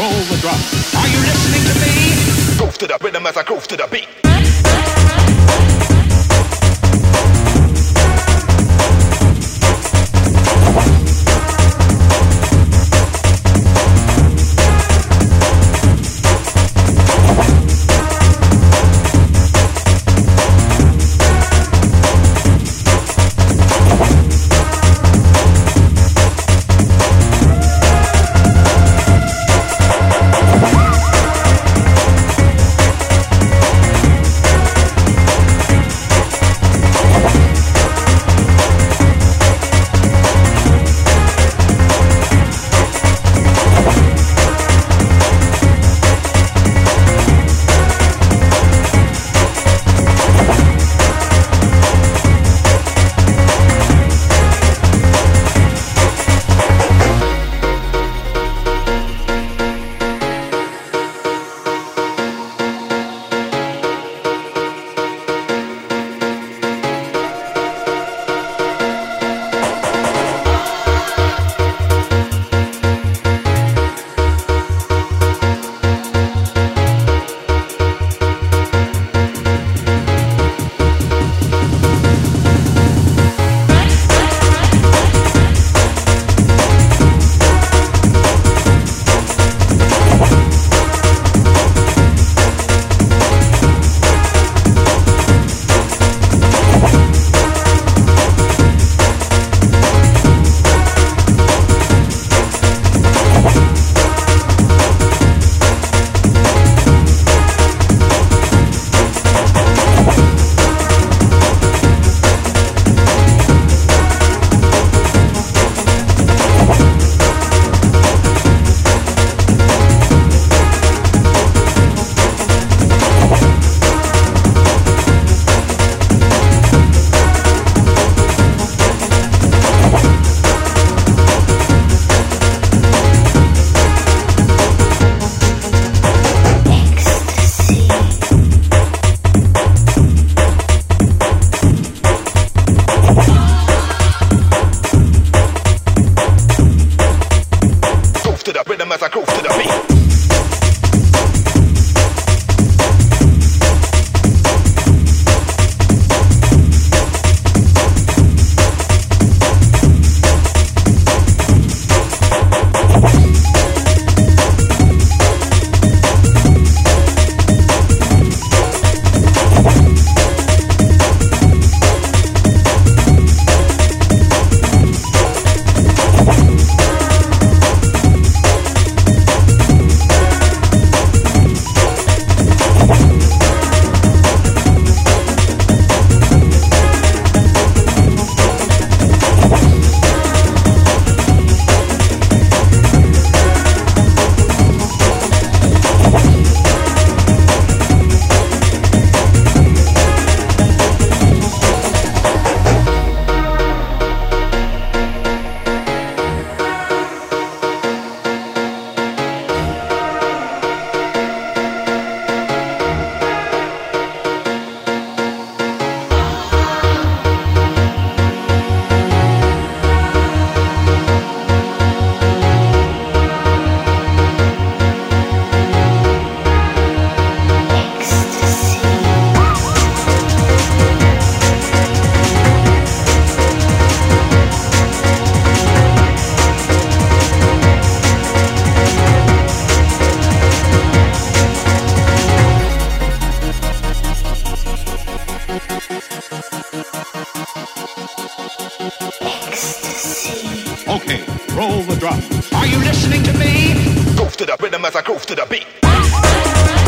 Roll the. Are you listening to me? Groove to the rhythm as I groove to the beat. I groove to the beat. Okay, roll the drum. Are you listening to me? Groove to the rhythm as I groove to the beat. Ah!